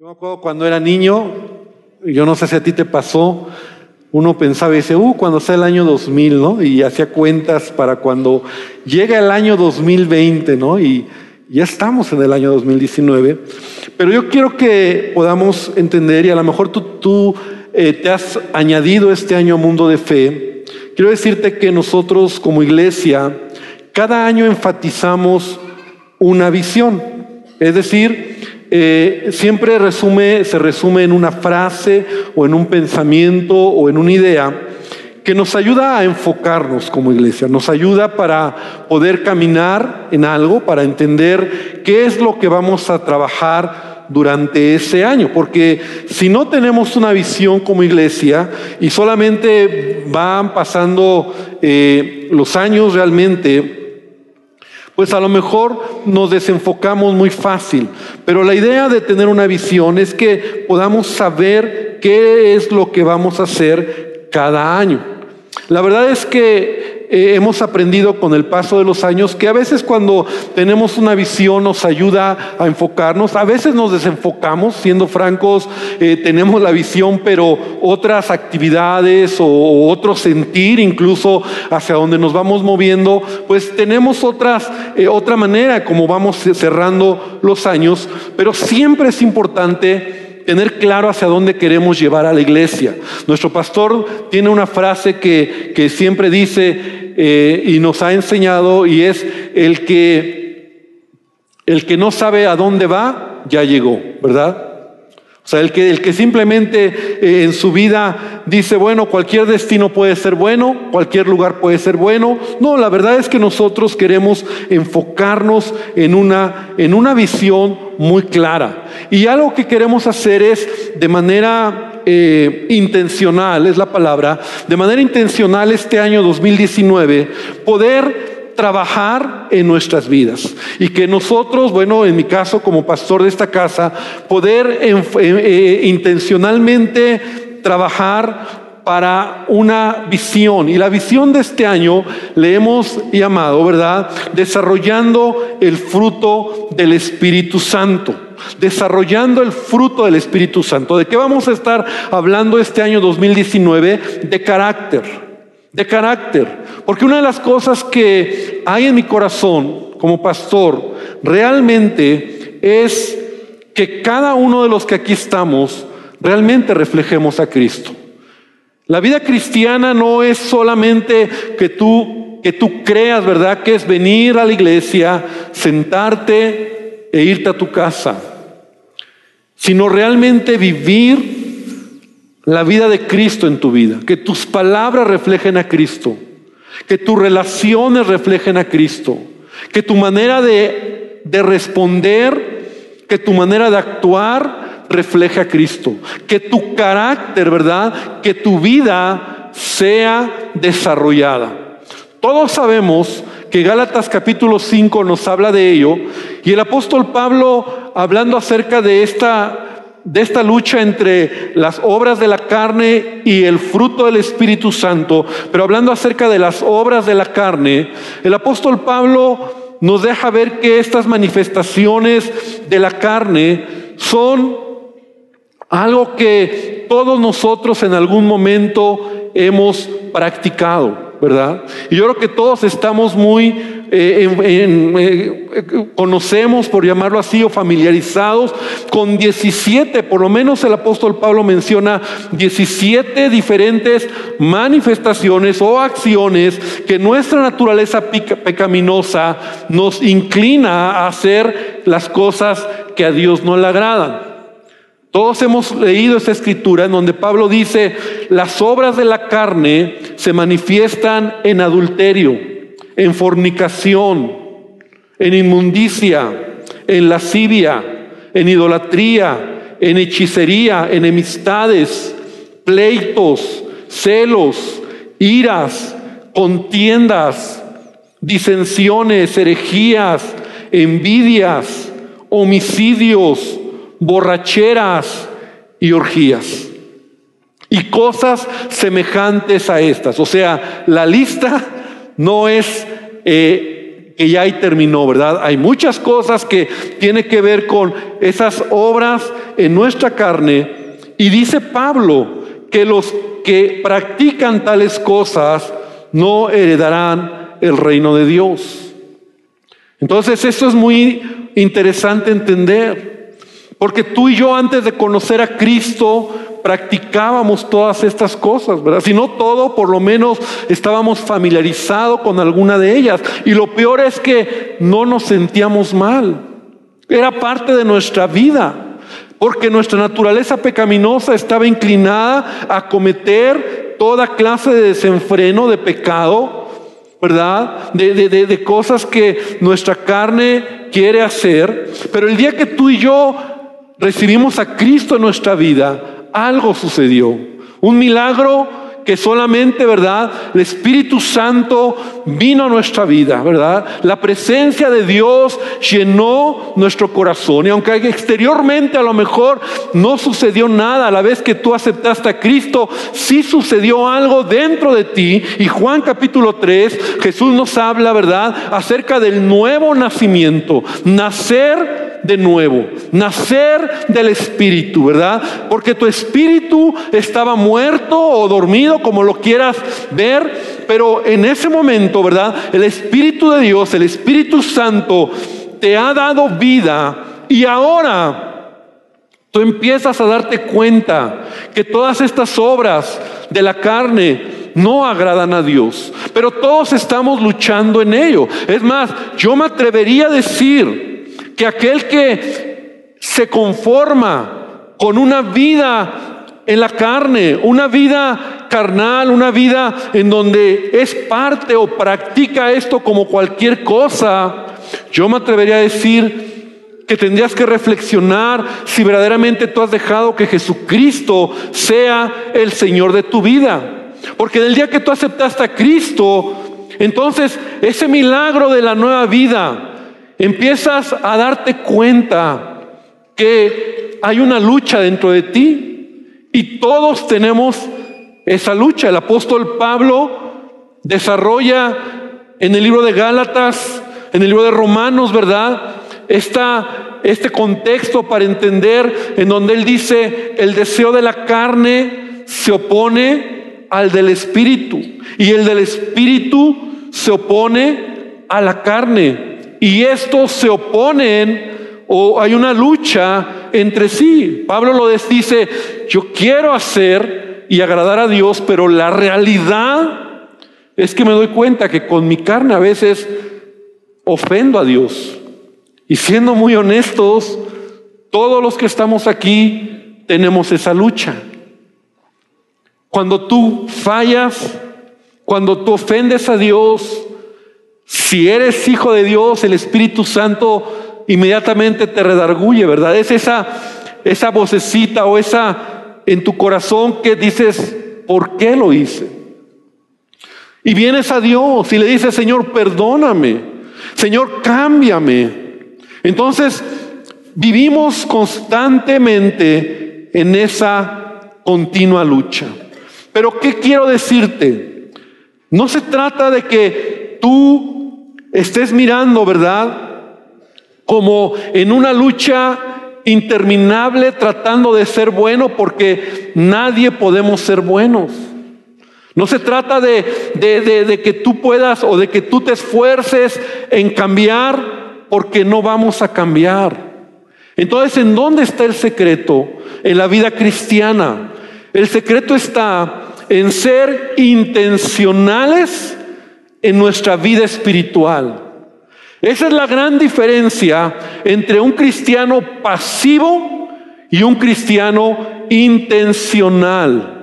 Yo me acuerdo cuando era niño, yo no sé si a ti te pasó, uno pensaba y dice, uh, cuando sea el año 2000, ¿no? Y hacía cuentas para cuando llega el año 2020, ¿no? Y ya estamos en el año 2019. Pero yo quiero que podamos entender, y a lo mejor tú, eh, te has añadido este año a Mundo de Fe, quiero decirte que nosotros como iglesia, cada año enfatizamos una visión. Es decir, eh, siempre resume, se resume en una frase o en un pensamiento o en una idea que nos ayuda a enfocarnos como iglesia, nos ayuda para poder caminar en algo, para entender qué es lo que vamos a trabajar durante ese año, porque si no tenemos una visión como iglesia y solamente van pasando eh, los años realmente, pues a lo mejor nos desenfocamos muy fácil. Pero la idea de tener una visión es que podamos saber qué es lo que vamos a hacer cada año. La verdad es que eh, hemos aprendido con el paso de los años que a veces cuando tenemos una visión nos ayuda a enfocarnos, a veces nos desenfocamos, siendo francos, eh, tenemos la visión, pero otras actividades o, otro sentir, incluso hacia donde nos vamos moviendo, pues tenemos otras, eh, otra manera como vamos cerrando los años, pero siempre es importante tener claro hacia dónde queremos llevar a la iglesia. Nuestro pastor tiene una frase que, que siempre dice, eh, y nos ha enseñado y es el que, el que no sabe a dónde va, ya llegó, ¿verdad? O sea, el que, simplemente eh, en su vida dice, bueno, cualquier destino puede ser bueno, cualquier lugar puede ser bueno. No, la verdad es que nosotros queremos enfocarnos en una, en una visión muy clara. Y algo que queremos hacer es de manera eh, intencional, es la palabra, de manera intencional este año 2019, poder trabajar en nuestras vidas y que nosotros, bueno, en mi caso como pastor de esta casa, poder eh, eh, intencionalmente trabajar para una visión. Y la visión de este año le hemos llamado, ¿verdad? Desarrollando el fruto del Espíritu Santo desarrollando el fruto del Espíritu Santo. ¿De qué vamos a estar hablando este año 2019? De carácter, de carácter. Porque una de las cosas que hay en mi corazón como pastor realmente es que cada uno de los que aquí estamos realmente reflejemos a Cristo. La vida cristiana no es solamente que tú que tú creas, ¿verdad? Que es venir a la iglesia, sentarte e irte a tu casa, sino realmente vivir la vida de Cristo en tu vida, que tus palabras reflejen a Cristo, que tus relaciones reflejen a Cristo, que tu manera de, de responder, que tu manera de actuar refleje a Cristo, que tu carácter, ¿verdad? Que tu vida sea desarrollada. Todos sabemos que Gálatas capítulo 5 nos habla de ello. Y el apóstol Pablo, hablando acerca de esta, de esta lucha entre las obras de la carne y el fruto del Espíritu Santo, pero hablando acerca de las obras de la carne, el apóstol Pablo nos deja ver que estas manifestaciones de la carne son algo que todos nosotros en algún momento hemos practicado. ¿verdad? Y yo creo que todos estamos muy, eh, eh, conocemos, por llamarlo así, o familiarizados con 17, por lo menos el apóstol Pablo menciona 17 diferentes manifestaciones o acciones que nuestra naturaleza pecaminosa nos inclina a hacer las cosas que a Dios no le agradan. Todos hemos leído esta escritura en donde Pablo dice, las obras de la carne se manifiestan en adulterio, en fornicación, en inmundicia, en lascivia, en idolatría, en hechicería, enemistades, pleitos, celos, iras, contiendas, disensiones, herejías, envidias, homicidios, borracheras y orgías. Y cosas semejantes a estas. O sea, la lista no es eh, que ya ahí terminó, ¿verdad? Hay muchas cosas que tiene que ver con esas obras en nuestra carne. Y dice Pablo que los que practican tales cosas no heredarán el reino de Dios. Entonces, esto es muy interesante entender, porque tú y yo antes de conocer a Cristo practicábamos todas estas cosas, ¿verdad? Si no todo, por lo menos estábamos familiarizados con alguna de ellas. Y lo peor es que no nos sentíamos mal. Era parte de nuestra vida. Porque nuestra naturaleza pecaminosa estaba inclinada a cometer toda clase de desenfreno, de pecado, ¿verdad? De, de, cosas que nuestra carne quiere hacer. Pero el día que tú y yo recibimos a Cristo en nuestra vida, algo sucedió. Un milagro que solamente, ¿verdad? El Espíritu Santo vino a nuestra vida, ¿verdad? La presencia de Dios llenó nuestro corazón. Y aunque exteriormente a lo mejor no sucedió nada, a la vez que tú aceptaste a Cristo, sí sucedió algo dentro de ti. Y Juan capítulo 3, Jesús nos habla, ¿verdad? Acerca del nuevo nacimiento. Nacer de nuevo, nacer del Espíritu, ¿verdad? Porque tu espíritu estaba muerto o dormido, como lo quieras ver, pero en ese momento, ¿verdad? El Espíritu de Dios, el Espíritu Santo, te ha dado vida y ahora tú empiezas a darte cuenta que todas estas obras de la carne, no agradan a Dios, pero todos estamos luchando en ello. Es más, yo me atrevería a decir que aquel que se conforma con una vida en la carne, una vida carnal, una vida en donde es parte o practica esto como cualquier cosa, yo me atrevería a decir que tendrías que reflexionar si verdaderamente tú has dejado que Jesucristo sea el Señor de tu vida. Porque del día que tú aceptaste a Cristo, entonces ese milagro de la nueva vida, empiezas a darte cuenta que hay una lucha dentro de ti y todos tenemos esa lucha. El apóstol Pablo desarrolla en el libro de Gálatas, en el libro de Romanos, ¿verdad? Este contexto para entender en donde él dice, el deseo de la carne se opone al del espíritu y el del espíritu se opone a la carne y estos se oponen o hay una lucha entre sí. Pablo lo dice, yo quiero hacer y agradar a Dios, pero la realidad es que me doy cuenta que con mi carne a veces ofendo a Dios. Y siendo muy honestos, todos los que estamos aquí tenemos esa lucha. Cuando tú fallas, cuando tú ofendes a Dios, si eres hijo de Dios, el Espíritu Santo inmediatamente te redarguye, ¿verdad? Es esa, esa vocecita o esa en tu corazón que dices, ¿por qué lo hice? Y vienes a Dios y le dices, Señor, perdóname, Señor, cámbiame. Entonces, vivimos constantemente en esa continua lucha. Pero ¿qué quiero decirte? No se trata de que tú estés mirando, ¿verdad? Como en una lucha interminable tratando de ser bueno porque nadie podemos ser buenos. No se trata de, de, que tú puedas o de que tú te esfuerces en cambiar porque no vamos a cambiar. Entonces, ¿en dónde está el secreto en la vida cristiana? El secreto está en ser intencionales en nuestra vida espiritual. Esa es la gran diferencia entre un cristiano pasivo y un cristiano intencional.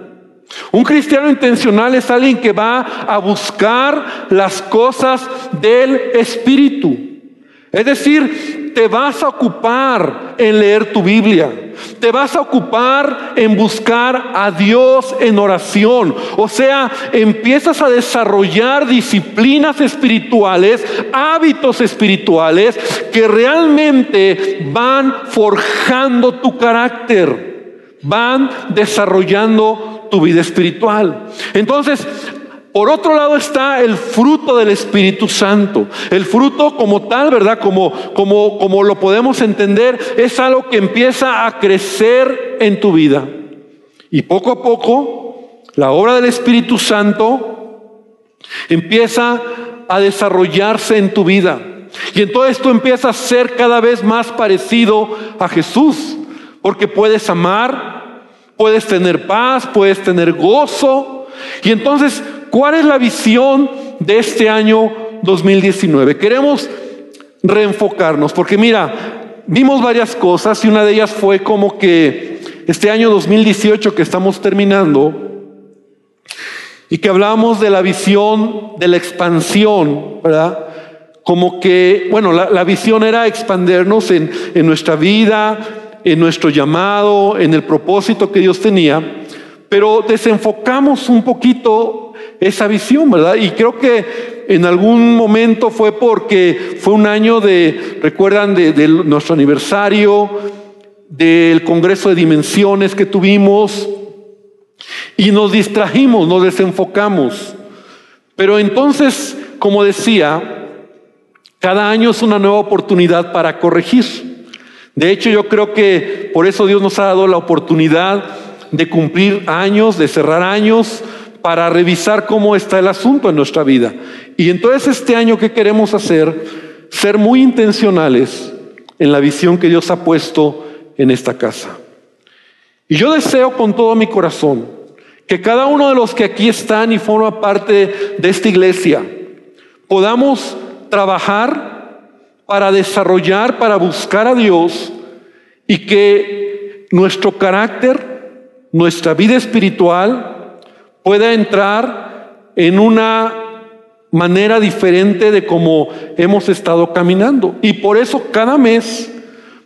Un cristiano intencional es alguien que va a buscar las cosas del Espíritu. Es decir, te vas a ocupar en leer tu Biblia. Te vas a ocupar en buscar a Dios en oración. O sea, empiezas a desarrollar disciplinas espirituales, hábitos espirituales que realmente van forjando tu carácter, van desarrollando tu vida espiritual. Entonces, Por otro lado está el fruto del Espíritu Santo. El fruto como tal, ¿verdad? Como, como, como lo podemos entender, es algo que empieza a crecer en tu vida. Y poco a poco, la obra del Espíritu Santo empieza a desarrollarse en tu vida. Y entonces tú empiezas a ser cada vez más parecido a Jesús, porque puedes amar, puedes tener paz, puedes tener gozo. Y entonces, ¿cuál es la visión de este año 2019? Queremos reenfocarnos, porque mira, vimos varias cosas y una de ellas fue como que este año 2018 que estamos terminando, y que hablamos de la visión de la expansión, ¿verdad? Como que, bueno, la, visión era expandernos en, en nuestra vida, en nuestro llamado, en el propósito que Dios tenía, pero desenfocamos un poquito esa visión, ¿verdad? Y creo que en algún momento fue porque fue un año de, recuerdan, de, nuestro aniversario, del Congreso de Dimensiones que tuvimos, y nos distrajimos, nos desenfocamos. Pero entonces, como decía, cada año es una nueva oportunidad para corregir. De hecho, yo creo que por eso Dios nos ha dado la oportunidad de cumplir años, de cerrar años, para revisar cómo está el asunto en nuestra vida. Y entonces este año, ¿qué queremos hacer? Ser muy intencionales en la visión que Dios ha puesto en esta casa. Y yo deseo con todo mi corazón que cada uno de los que aquí están y forma parte de esta iglesia podamos trabajar para desarrollar, para buscar a Dios y que nuestro carácter, nuestra vida espiritual pueda entrar en una manera diferente de cómo hemos estado caminando. Y por eso cada mes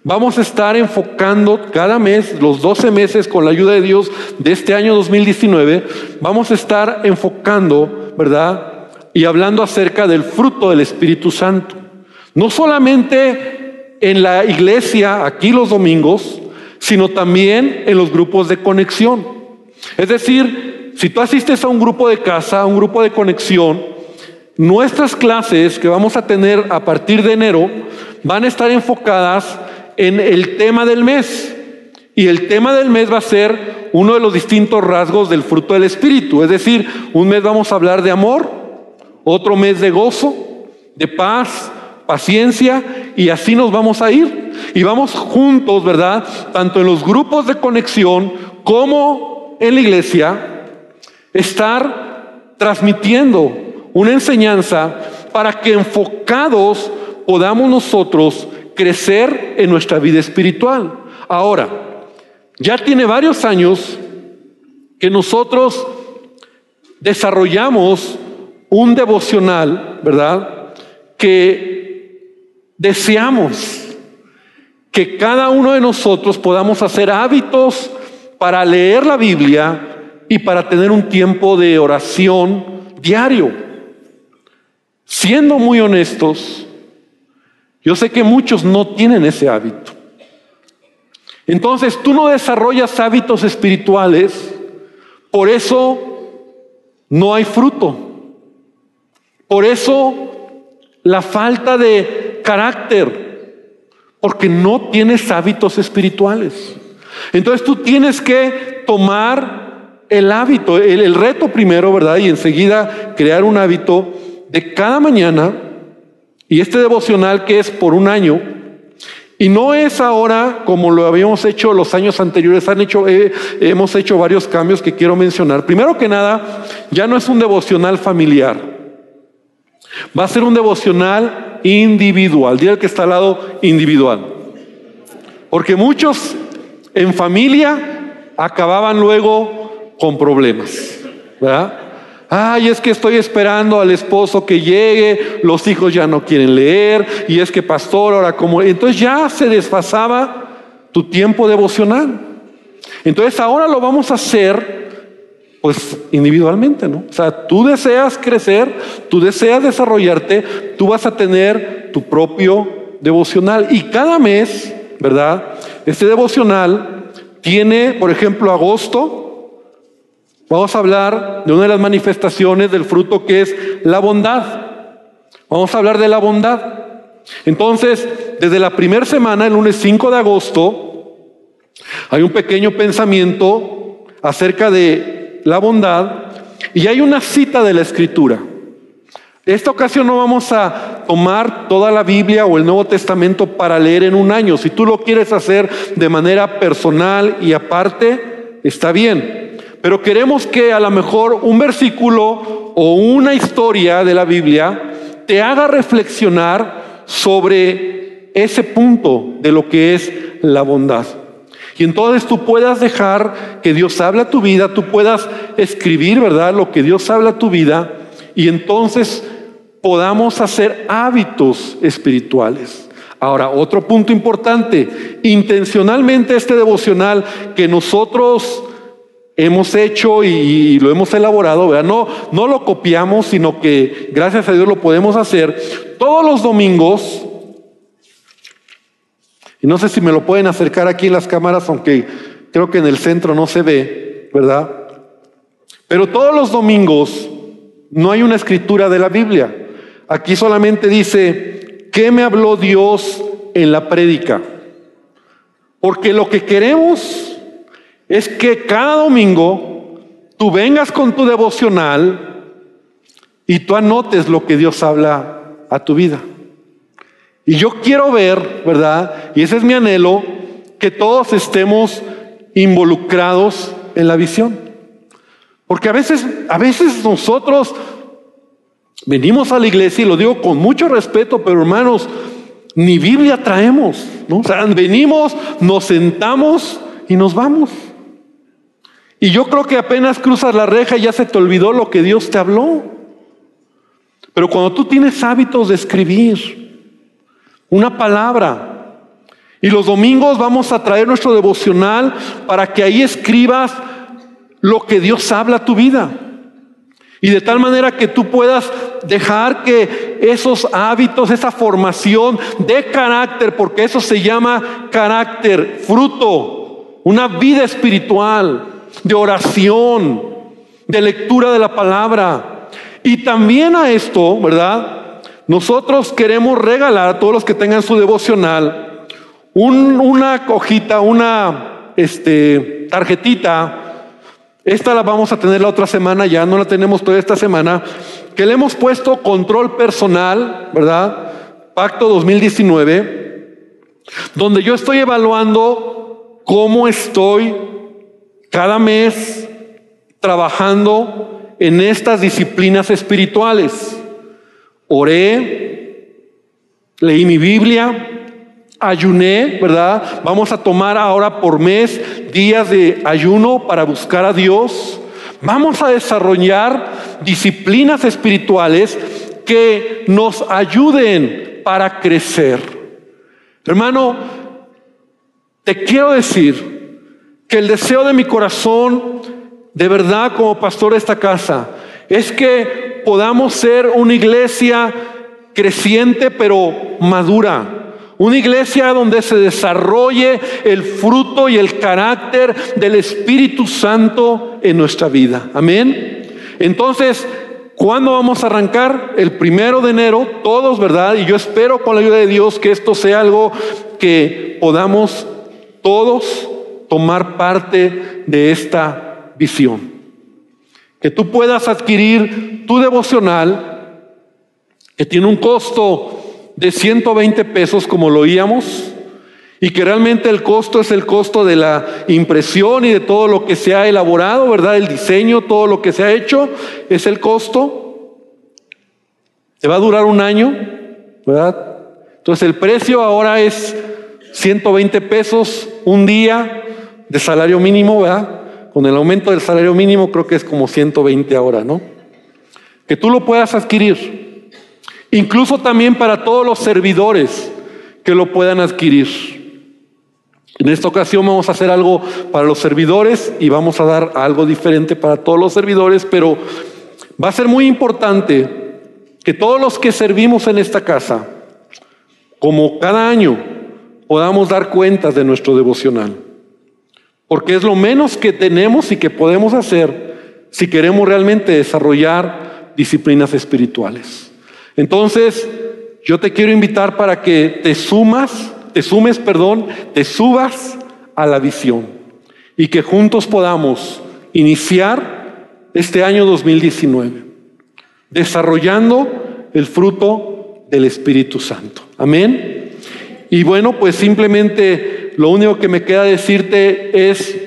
vamos a estar enfocando, cada mes, los 12 meses con la ayuda de Dios de este año 2019, vamos a estar enfocando, ¿verdad? Y hablando acerca del fruto del Espíritu Santo. No solamente en la iglesia, aquí los domingos, sino también en los grupos de conexión. Es decir, si tú asistes a un grupo de casa, a un grupo de conexión, nuestras clases que vamos a tener a partir de enero van a estar enfocadas en el tema del mes. Y el tema del mes va a ser uno de los distintos rasgos del fruto del Espíritu. Es decir, un mes vamos a hablar de amor, otro mes de gozo, de paz, paciencia y así nos vamos a ir. Y vamos juntos, ¿verdad? Tanto en los grupos de conexión como en la iglesia, estar transmitiendo una enseñanza para que enfocados podamos nosotros crecer en nuestra vida espiritual. Ahora, ya tiene varios años que nosotros desarrollamos un devocional, ¿verdad? Que Deseamos que cada uno de nosotros podamos hacer hábitos para leer la Biblia y para tener un tiempo de oración diario. Siendo muy honestos, yo sé que muchos no tienen ese hábito. Entonces tú no desarrollas hábitos espirituales, por eso no hay fruto. Por eso la falta de carácter, porque no tienes hábitos espirituales. Entonces tú tienes que tomar el hábito, el, reto primero, ¿verdad? Y enseguida crear un hábito de cada mañana y este devocional que es por un año. Y no es ahora como lo habíamos hecho los años anteriores, han hecho, eh, hemos hecho varios cambios que quiero mencionar. Primero que nada, ya no es un devocional familiar. Va a ser un devocional individual. Dile al que está al lado, individual. Porque muchos en familia acababan luego con problemas. ¿Verdad? Ay, es que estoy esperando al esposo que llegue, los hijos ya no quieren leer, y es que pastor, ahora como... Entonces ya se desfasaba tu tiempo devocional. Entonces ahora lo vamos a hacer pues individualmente, ¿no? O sea, tú deseas crecer, tú deseas desarrollarte, tú vas a tener tu propio devocional. Y cada mes, ¿verdad? Este devocional tiene, por ejemplo, agosto, Vamos a hablar de una de las manifestaciones del fruto que es la bondad. Vamos a hablar de la bondad. Entonces, desde la primera semana, el lunes 5 de agosto, hay un pequeño pensamiento acerca de la bondad y hay una cita de la escritura. Esta ocasión no vamos a tomar toda la Biblia o el Nuevo Testamento para leer en un año. Si tú lo quieres hacer de manera personal y aparte, está bien. Pero queremos que a lo mejor un versículo o una historia de la Biblia te haga reflexionar sobre ese punto de lo que es la bondad. Y entonces tú puedas dejar que Dios hable a tu vida, tú puedas escribir, ¿verdad? Lo que Dios habla a tu vida y entonces podamos hacer hábitos espirituales. Ahora, otro punto importante, intencionalmente este devocional que nosotros hemos hecho y, lo hemos elaborado, No, no lo copiamos, sino que gracias a Dios lo podemos hacer todos los domingos. Y no sé si me lo pueden acercar aquí en las cámaras, aunque creo que en el centro no se ve, ¿verdad? Pero todos los domingos no hay una escritura de la Biblia. Aquí solamente dice, ¿qué me habló Dios en la prédica? Porque lo que queremos es que cada domingo tú vengas con tu devocional y tú anotes lo que Dios habla a tu vida. Y yo quiero ver, ¿verdad? Y ese es mi anhelo, que todos estemos involucrados en la visión. Porque a veces, a veces nosotros Venimos a la iglesia y lo digo con mucho respeto, pero hermanos, ni Biblia traemos, ¿no? O sea, venimos, nos sentamos y nos vamos. Y yo creo que apenas cruzas la reja y ya se te olvidó lo que Dios te habló. Pero cuando tú tienes hábitos de escribir una palabra, y los domingos vamos a traer nuestro devocional para que ahí escribas lo que Dios habla a tu vida. Y de tal manera que tú puedas dejar que esos hábitos, esa formación de carácter, porque eso se llama carácter, fruto, una vida espiritual, de oración, de lectura de la palabra. Y también a esto, ¿verdad? Nosotros queremos regalar a todos los que tengan su devocional una cojita, una este, tarjetita esta la vamos a tener la otra semana, ya no la tenemos toda esta semana, que le hemos puesto control personal, ¿verdad? Pacto 2019, donde yo estoy evaluando cómo estoy cada mes trabajando en estas disciplinas espirituales. Oré, leí mi Biblia, ayuné, ¿verdad? Vamos a tomar ahora por mes días de ayuno para buscar a Dios. Vamos a desarrollar disciplinas espirituales que nos ayuden para crecer. Hermano, te quiero decir que el deseo de mi corazón, de verdad como pastor de esta casa, es que podamos ser una iglesia creciente pero madura una iglesia donde se desarrolle el fruto y el carácter del Espíritu Santo en nuestra vida. Amén. Entonces, ¿cuándo vamos a arrancar? El primero de enero, todos, ¿verdad? Y yo espero con la ayuda de Dios que esto sea algo que podamos todos tomar parte de esta visión. Que tú puedas adquirir tu devocional, que tiene un costo de 120 pesos como lo oíamos y que realmente el costo es el costo de la impresión y de todo lo que se ha elaborado, ¿verdad? El diseño, todo lo que se ha hecho, es el costo. Te va a durar un año, ¿verdad? Entonces el precio ahora es 120 pesos un día de salario mínimo, ¿verdad? Con el aumento del salario mínimo creo que es como 120 ahora, ¿no? Que tú lo puedas adquirir. Incluso también para todos los servidores que lo puedan adquirir. En esta ocasión vamos a hacer algo para los servidores y vamos a dar algo diferente para todos los servidores, pero va a ser muy importante que todos los que servimos en esta casa, como cada año, podamos dar cuentas de nuestro devocional. Porque es lo menos que tenemos y que podemos hacer si queremos realmente desarrollar disciplinas espirituales. Entonces, yo te quiero invitar para que te sumas, te sumes, perdón, te subas a la visión y que juntos podamos iniciar este año 2019 desarrollando el fruto del Espíritu Santo. Amén. Y bueno, pues simplemente lo único que me queda decirte es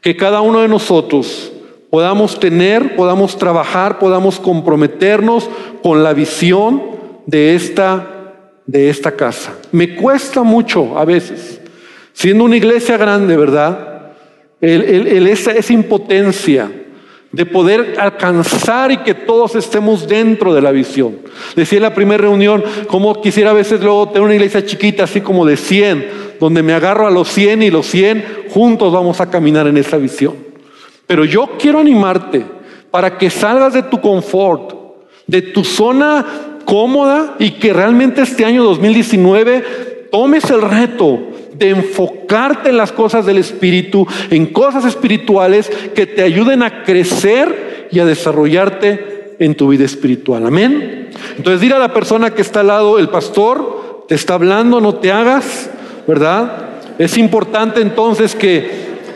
que cada uno de nosotros podamos tener, podamos trabajar, podamos comprometernos con la visión de esta, de esta casa. Me cuesta mucho a veces, siendo una iglesia grande, ¿verdad? Esa, esa impotencia de poder alcanzar y que todos estemos dentro de la visión. Decía en la primera reunión, como quisiera a veces luego tener una iglesia chiquita, así como de 100, donde me agarro a los 100 y los 100 juntos vamos a caminar en esa visión. Pero yo quiero animarte para que salgas de tu confort, de tu zona cómoda y que realmente este año 2019 tomes el reto de enfocarte en las cosas del Espíritu, en cosas espirituales que te ayuden a crecer y a desarrollarte en tu vida espiritual. Amén. Entonces dile a la persona que está al lado, el pastor, te está hablando, no te hagas ¿verdad? Es importante entonces que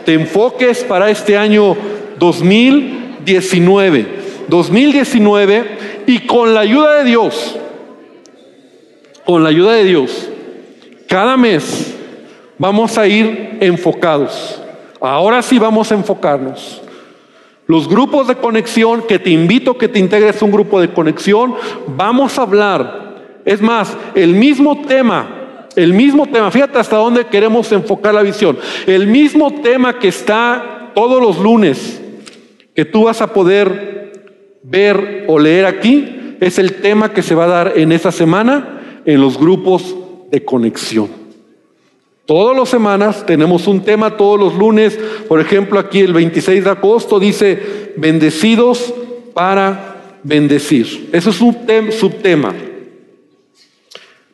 te enfoques para este año 2019. 2019 y con la ayuda de Dios, con la ayuda de Dios, cada mes vamos a ir enfocados. Ahora sí vamos a enfocarnos. Los grupos de conexión, que te invito a que te integres a un grupo de conexión, vamos a hablar. Es más, el mismo tema el mismo tema, fíjate hasta dónde queremos enfocar la visión. El mismo tema que está todos los lunes, que tú vas a poder ver o leer aquí, es el tema que se va a dar en esta semana en los grupos de conexión. Todas las semanas tenemos un tema, todos los lunes, por ejemplo, aquí el 26 de agosto dice, bendecidos para bendecir. Eso es un subtema.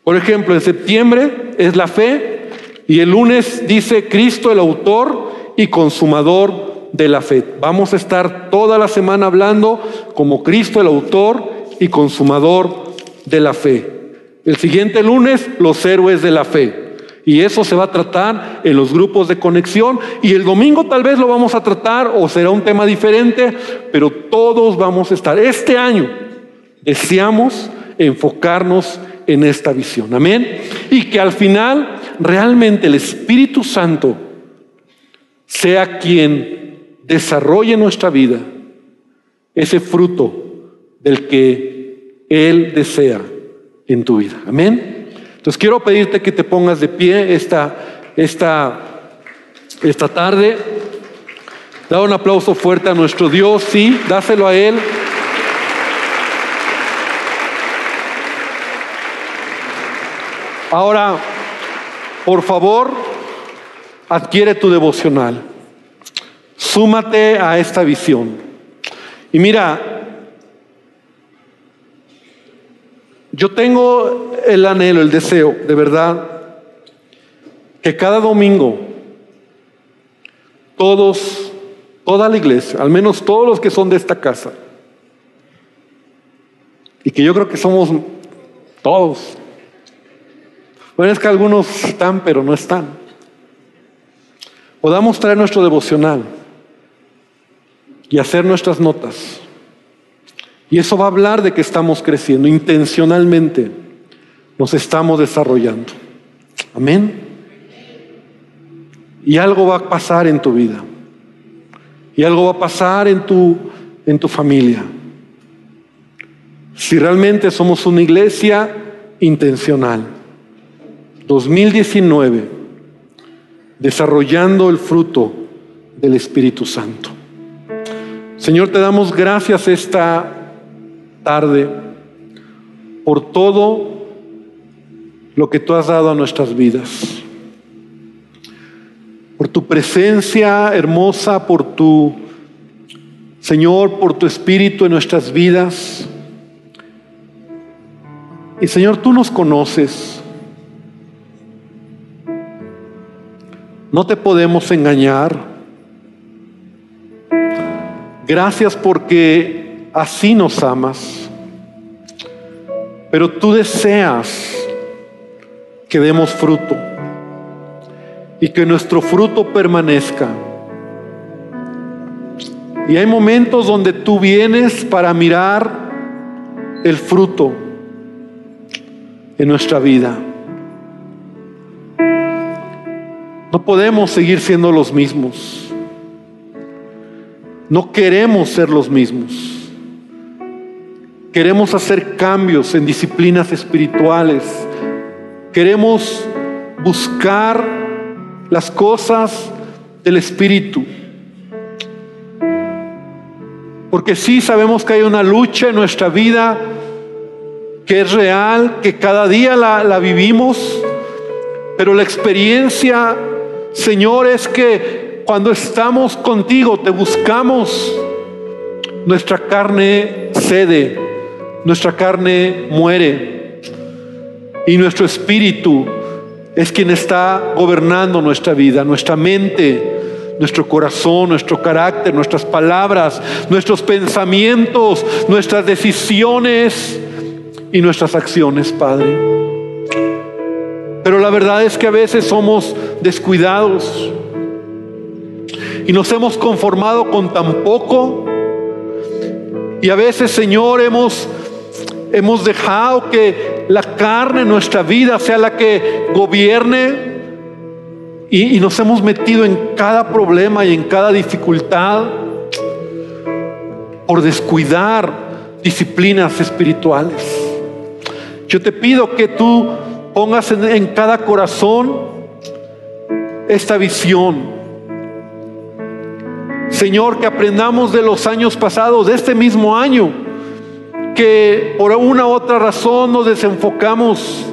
Por ejemplo, en septiembre es la fe y el lunes dice Cristo el autor y consumador de la fe. Vamos a estar toda la semana hablando como Cristo el autor y consumador de la fe. El siguiente lunes, los héroes de la fe. Y eso se va a tratar en los grupos de conexión. Y el domingo tal vez lo vamos a tratar o será un tema diferente, pero todos vamos a estar. Este año deseamos enfocarnos en esta visión. Amén. Y que al final realmente el Espíritu Santo sea quien desarrolle nuestra vida ese fruto del que Él desea en tu vida. Amén. Entonces quiero pedirte que te pongas de pie esta, esta, esta tarde. Da un aplauso fuerte a nuestro Dios, sí, dáselo a Él. Ahora, por favor, adquiere tu devocional. Súmate a esta visión. Y mira, yo tengo el anhelo, el deseo, de verdad, que cada domingo todos, toda la iglesia, al menos todos los que son de esta casa, y que yo creo que somos todos, bueno, es que algunos están, pero no están. Podamos traer nuestro devocional y hacer nuestras notas. Y eso va a hablar de que estamos creciendo intencionalmente. Nos estamos desarrollando. Amén. Y algo va a pasar en tu vida. Y algo va a pasar en tu, en tu familia. Si realmente somos una iglesia intencional. 2019, desarrollando el fruto del Espíritu Santo. Señor, te damos gracias esta tarde por todo lo que tú has dado a nuestras vidas. Por tu presencia hermosa, por tu, Señor, por tu espíritu en nuestras vidas. Y Señor, tú nos conoces. No te podemos engañar. Gracias porque así nos amas. Pero tú deseas que demos fruto y que nuestro fruto permanezca. Y hay momentos donde tú vienes para mirar el fruto en nuestra vida. No podemos seguir siendo los mismos. No queremos ser los mismos. Queremos hacer cambios en disciplinas espirituales. Queremos buscar las cosas del Espíritu. Porque sí sabemos que hay una lucha en nuestra vida que es real, que cada día la, vivimos, pero la experiencia Señor, es que cuando estamos contigo, te buscamos, nuestra carne cede, nuestra carne muere y nuestro espíritu es quien está gobernando nuestra vida, nuestra mente, nuestro corazón, nuestro carácter, nuestras palabras, nuestros pensamientos, nuestras decisiones y nuestras acciones, Padre. Pero la verdad es que a veces somos descuidados y nos hemos conformado con tan poco. Y a veces, Señor, hemos, hemos dejado que la carne nuestra vida sea la que gobierne y, y nos hemos metido en cada problema y en cada dificultad por descuidar disciplinas espirituales. Yo te pido que tú pongas en, cada corazón esta visión. Señor, que aprendamos de los años pasados, de este mismo año, que por una u otra razón nos desenfocamos.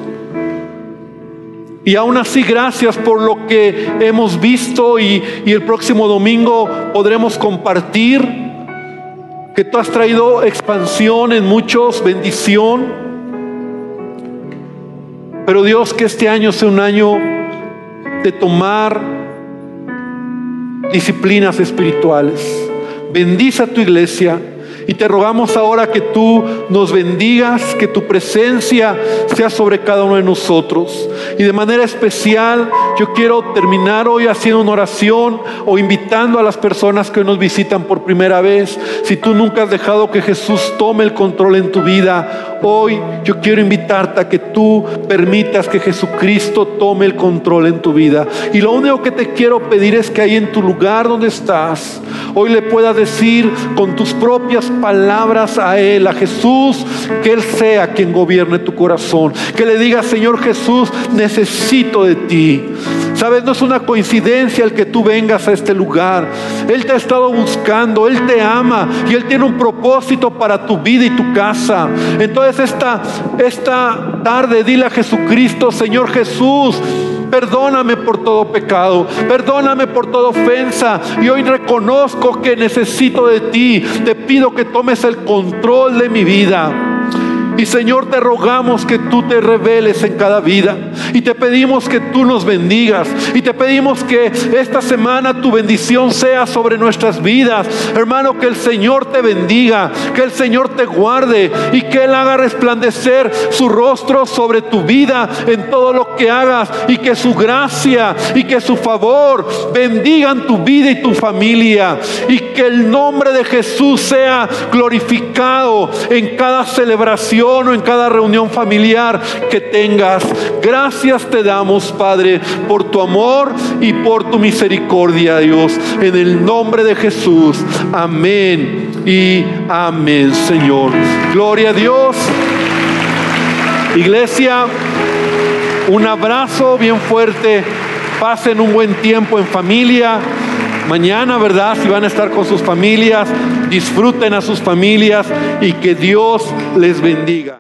Y aún así, gracias por lo que hemos visto y, y el próximo domingo podremos compartir que tú has traído expansión en muchos, bendición. Pero Dios, que este año sea un año de tomar disciplinas espirituales. Bendice a tu iglesia. Y te rogamos ahora que tú nos bendigas, que tu presencia sea sobre cada uno de nosotros. Y de manera especial yo quiero terminar hoy haciendo una oración o invitando a las personas que nos visitan por primera vez. Si tú nunca has dejado que Jesús tome el control en tu vida, hoy yo quiero invitarte a que tú permitas que Jesucristo tome el control en tu vida. Y lo único que te quiero pedir es que ahí en tu lugar donde estás, hoy le puedas decir con tus propias palabras a Él, a Jesús, que Él sea quien gobierne tu corazón. Que le diga, Señor Jesús, necesito de ti. Sabes, no es una coincidencia el que tú vengas a este lugar. Él te ha estado buscando, Él te ama y Él tiene un propósito para tu vida y tu casa. Entonces esta, esta tarde dile a Jesucristo, Señor Jesús, Perdóname por todo pecado. Perdóname por toda ofensa. Y hoy reconozco que necesito de ti. Te pido que tomes el control de mi vida. Y Señor, te rogamos que tú te reveles en cada vida. Y te pedimos que tú nos bendigas. Y te pedimos que esta semana tu bendición sea sobre nuestras vidas. Hermano, que el Señor te bendiga. Que el Señor te guarde. Y que Él haga resplandecer su rostro sobre tu vida en todo lo que hagas. Y que su gracia y que su favor bendigan tu vida y tu familia. Y que el nombre de Jesús sea glorificado en cada celebración en cada reunión familiar que tengas. Gracias te damos, Padre, por tu amor y por tu misericordia, Dios. En el nombre de Jesús. Amén y amén, Señor. Gloria a Dios. Iglesia, un abrazo bien fuerte. Pasen un buen tiempo en familia. Mañana, ¿verdad? Si van a estar con sus familias, disfruten a sus familias y que Dios les bendiga.